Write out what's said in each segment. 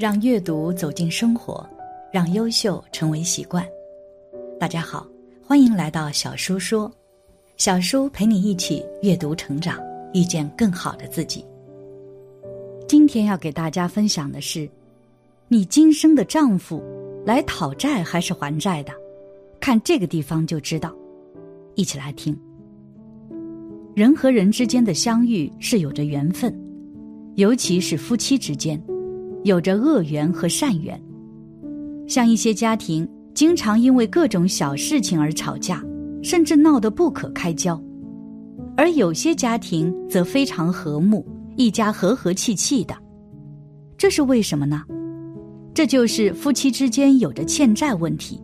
让阅读走进生活，让优秀成为习惯。大家好，欢迎来到小叔说，小叔陪你一起阅读成长，遇见更好的自己。今天要给大家分享的是，你今生的丈夫来讨债还是还债的？看这个地方就知道。一起来听。人和人之间的相遇是有着缘分，尤其是夫妻之间。有着恶缘和善缘，像一些家庭经常因为各种小事情而吵架，甚至闹得不可开交；而有些家庭则非常和睦，一家和和气气的。这是为什么呢？这就是夫妻之间有着欠债问题。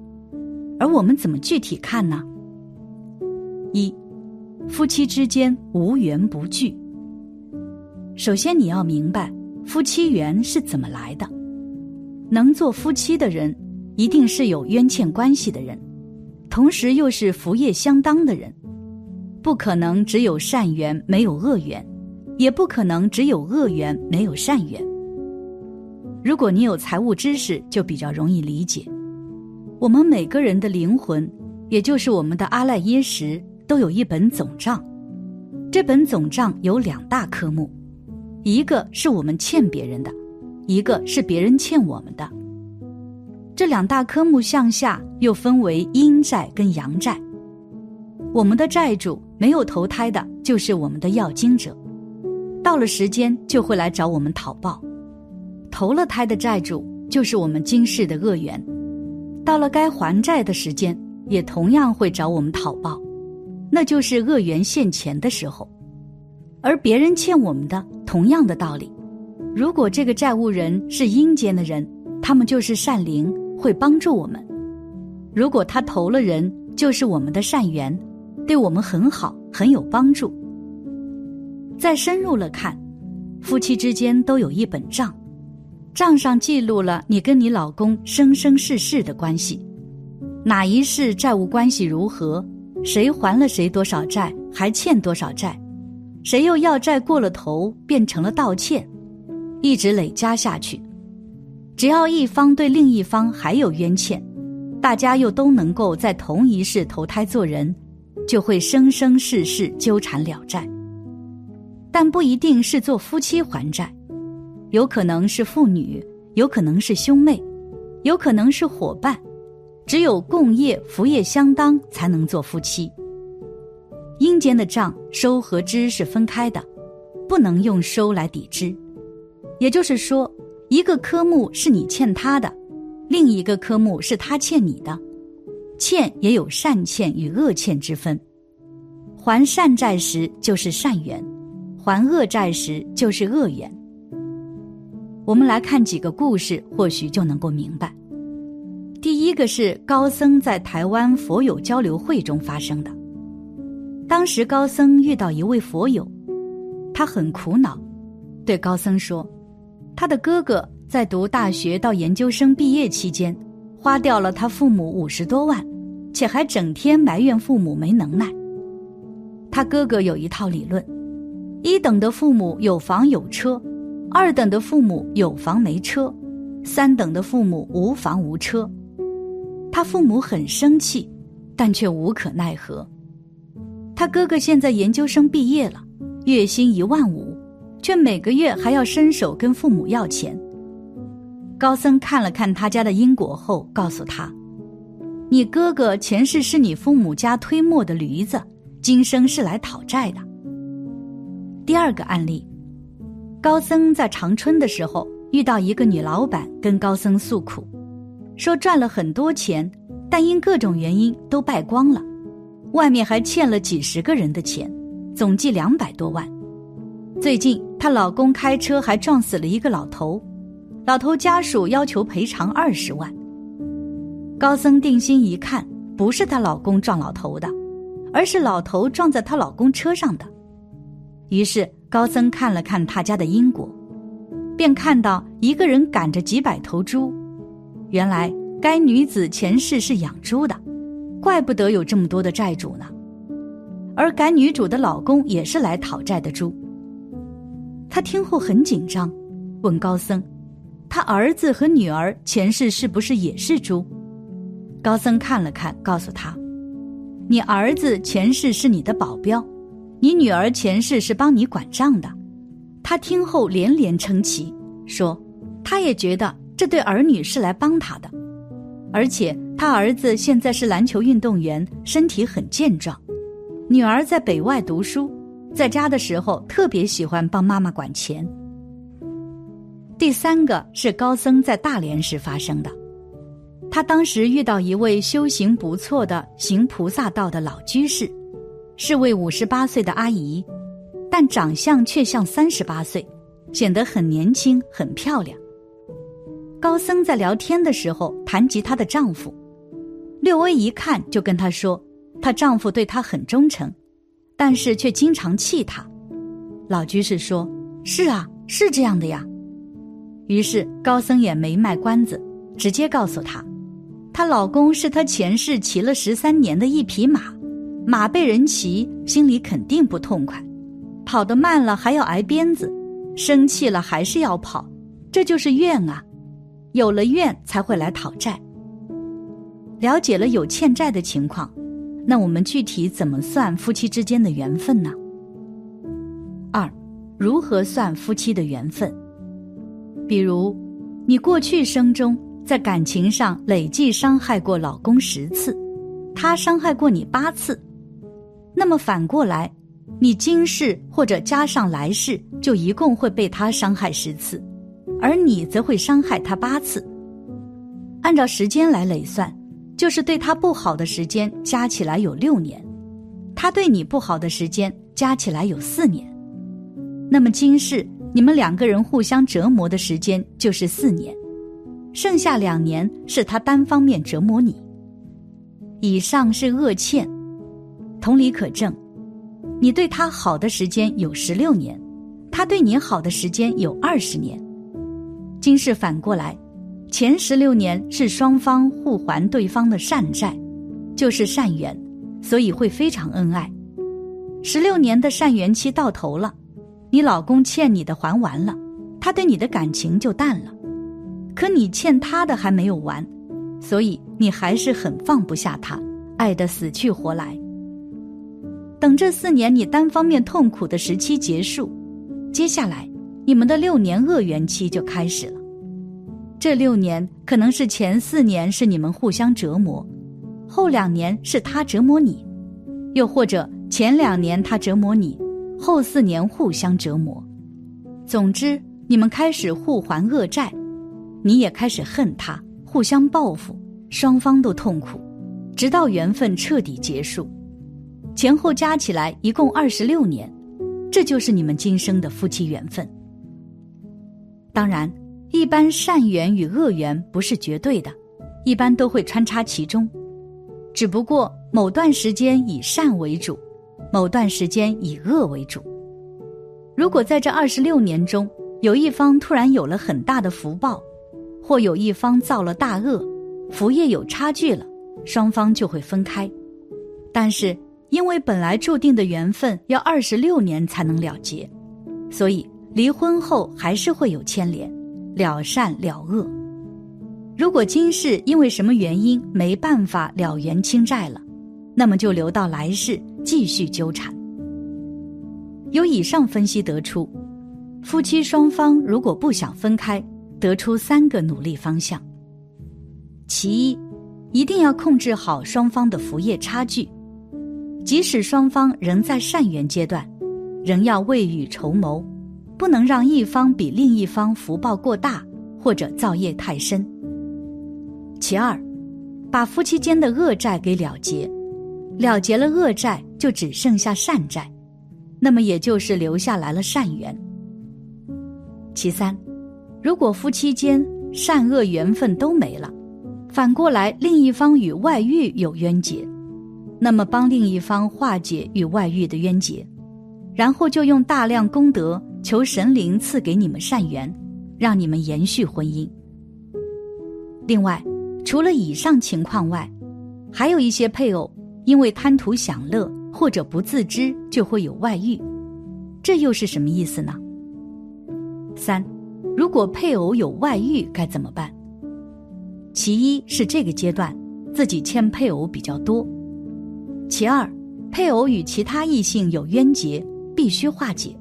而我们怎么具体看呢？一，夫妻之间无缘不聚。首先你要明白。夫妻缘是怎么来的？能做夫妻的人，一定是有冤欠关系的人，同时又是福业相当的人，不可能只有善缘没有恶缘，也不可能只有恶缘没有善缘。如果你有财务知识，就比较容易理解。我们每个人的灵魂，也就是我们的阿赖耶识，都有一本总账，这本总账有两大科目。一个是我们欠别人的，一个是别人欠我们的。这两大科目向下又分为阴债跟阳债。我们的债主没有投胎的，就是我们的要经者，到了时间就会来找我们讨报；投了胎的债主就是我们今世的恶缘，到了该还债的时间，也同样会找我们讨报，那就是恶缘现前的时候。而别人欠我们的，同样的道理，如果这个债务人是阴间的人，他们就是善灵，会帮助我们；如果他投了人，就是我们的善缘，对我们很好，很有帮助。再深入了看，夫妻之间都有一本账，账上记录了你跟你老公生生世世的关系，哪一世债务关系如何，谁还了谁多少债，还欠多少债。谁又要债过了头，变成了道歉，一直累加下去。只要一方对另一方还有冤欠，大家又都能够在同一世投胎做人，就会生生世世纠缠了债。但不一定是做夫妻还债，有可能是父女，有可能是兄妹，有可能是伙伴。只有共业福业相当，才能做夫妻。阴间的账收和支是分开的，不能用收来抵支。也就是说，一个科目是你欠他的，另一个科目是他欠你的。欠也有善欠与恶欠之分，还善债时就是善缘，还恶债时就是恶缘。我们来看几个故事，或许就能够明白。第一个是高僧在台湾佛友交流会中发生的。当时高僧遇到一位佛友，他很苦恼，对高僧说：“他的哥哥在读大学到研究生毕业期间，花掉了他父母五十多万，且还整天埋怨父母没能耐。他哥哥有一套理论：一等的父母有房有车，二等的父母有房没车，三等的父母无房无车。他父母很生气，但却无可奈何。”他哥哥现在研究生毕业了，月薪一万五，却每个月还要伸手跟父母要钱。高僧看了看他家的因果后，告诉他：“你哥哥前世是你父母家推磨的驴子，今生是来讨债的。”第二个案例，高僧在长春的时候遇到一个女老板，跟高僧诉苦，说赚了很多钱，但因各种原因都败光了。外面还欠了几十个人的钱，总计两百多万。最近她老公开车还撞死了一个老头，老头家属要求赔偿二十万。高僧定心一看，不是她老公撞老头的，而是老头撞在她老公车上的。于是高僧看了看他家的因果，便看到一个人赶着几百头猪，原来该女子前世是养猪的。怪不得有这么多的债主呢，而赶女主的老公也是来讨债的猪。他听后很紧张，问高僧：“他儿子和女儿前世是不是也是猪？高僧看了看，告诉他：“你儿子前世是你的保镖，你女儿前世是帮你管账的。”他听后连连称奇，说：“他也觉得这对儿女是来帮他的，而且他儿子现在是篮球运动员，身体很健壮；女儿在北外读书，在家的时候特别喜欢帮妈妈管钱。”第三个是高僧在大连时发生的。他当时遇到一位修行不错的行菩萨道的老居士，是位五十八岁的阿姨，但长相却像三十八岁，显得很年轻、很漂亮。高僧在聊天的时候谈及她的丈夫，六微一看就跟她说，她丈夫对她很忠诚，但是却经常气她。老居士说：“是啊，是这样的呀。”于是高僧也没卖关子，直接告诉她。她老公是她前世骑了十三年的一匹马，马被人骑，心里肯定不痛快，跑得慢了还要挨鞭子，生气了还是要跑，这就是怨啊！有了怨才会来讨债。了解了有欠债的情况，那我们具体怎么算夫妻之间的缘分呢？二，如何算夫妻的缘分？比如，你过去生中。在感情上累计伤害过老公十次，他伤害过你八次，那么反过来，你今世或者加上来世，就一共会被他伤害十次，而你则会伤害他八次。按照时间来累算，就是对他不好的时间加起来有六年，他对你不好的时间加起来有四年，那么今世你们两个人互相折磨的时间就是四年。剩下两年是他单方面折磨你。以上是恶欠，同理可证，你对他好的时间有十六年，他对你好的时间有二十年。今世反过来，前十六年是双方互还对方的善债，就是善缘，所以会非常恩爱。十六年的善缘期到头了，你老公欠你的还完了，他对你的感情就淡了。可你欠他的还没有完，所以你还是很放不下他，爱得死去活来。等这四年你单方面痛苦的时期结束，接下来你们的六年恶缘期就开始了。这六年可能是前四年是你们互相折磨，后两年是他折磨你，又或者前两年他折磨你，后四年互相折磨。总之，你们开始互还恶债。你也开始恨他，互相报复，双方都痛苦，直到缘分彻底结束，前后加起来一共二十六年，这就是你们今生的夫妻缘分。当然，一般善缘与恶缘不是绝对的，一般都会穿插其中，只不过某段时间以善为主，某段时间以恶为主。如果在这二十六年中，有一方突然有了很大的福报，或有一方造了大恶，福业有差距了，双方就会分开。但是因为本来注定的缘分要二十六年才能了结，所以离婚后还是会有牵连，了善了恶。如果今世因为什么原因没办法了缘清债了，那么就留到来世继续纠缠。由以上分析得出，夫妻双方如果不想分开。得出三个努力方向。其一，一定要控制好双方的福业差距，即使双方仍在善缘阶段，仍要未雨绸缪，不能让一方比另一方福报过大或者造业太深。其二，把夫妻间的恶债给了结，了结了恶债，就只剩下善债，那么也就是留下来了善缘。其三。如果夫妻间善恶缘分都没了，反过来另一方与外遇有冤结，那么帮另一方化解与外遇的冤结，然后就用大量功德求神灵赐给你们善缘，让你们延续婚姻。另外，除了以上情况外，还有一些配偶因为贪图享乐或者不自知就会有外遇，这又是什么意思呢？三。如果配偶有外遇该怎么办？其一是这个阶段自己欠配偶比较多，其二，配偶与其他异性有冤结，必须化解。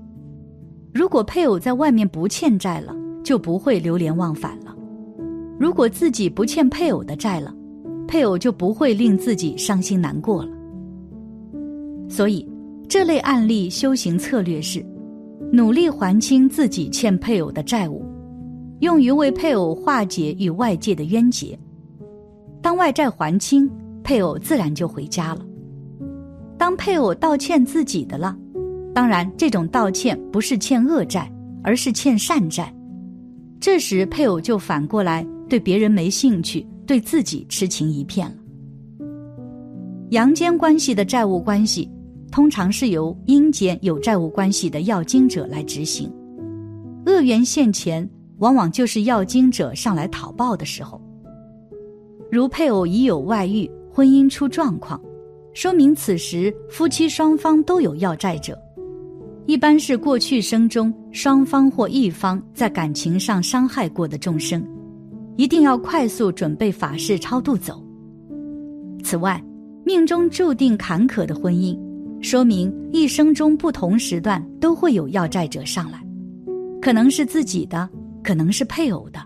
如果配偶在外面不欠债了，就不会流连忘返了；如果自己不欠配偶的债了，配偶就不会令自己伤心难过了。所以，这类案例修行策略是：努力还清自己欠配偶的债务，用于为配偶化解与外界的冤结。当外债还清，配偶自然就回家了。当配偶道歉自己的了。当然，这种道歉不是欠恶债，而是欠善债。这时，配偶就反过来对别人没兴趣，对自己痴情一片了。阳间关系的债务关系，通常是由阴间有债务关系的要经者来执行。恶缘现前，往往就是要经者上来讨报的时候。如配偶已有外遇，婚姻出状况，说明此时夫妻双方都有要债者。一般是过去生中双方或一方在感情上伤害过的众生，一定要快速准备法事超度走。此外，命中注定坎坷的婚姻，说明一生中不同时段都会有要债者上来，可能是自己的，可能是配偶的。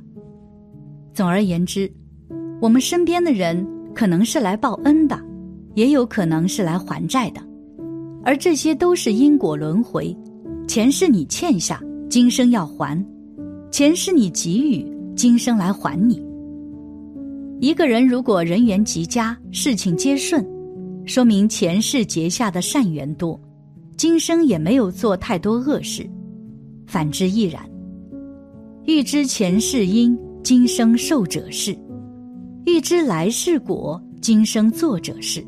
总而言之，我们身边的人可能是来报恩的，也有可能是来还债的。而这些都是因果轮回，前世你欠下，今生要还；前世你给予，今生来还你。一个人如果人缘极佳，事情皆顺，说明前世结下的善缘多，今生也没有做太多恶事；反之亦然。欲知前世因，今生受者是；欲知来世果，今生作者是。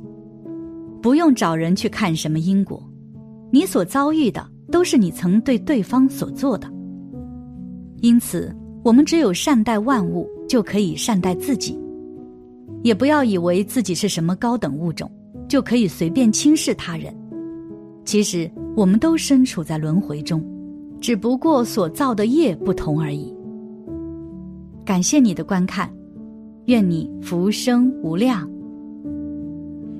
不用找人去看什么因果，你所遭遇的都是你曾对对方所做的。因此，我们只有善待万物，就可以善待自己。也不要以为自己是什么高等物种，就可以随便轻视他人。其实，我们都身处在轮回中，只不过所造的业不同而已。感谢你的观看，愿你福生无量。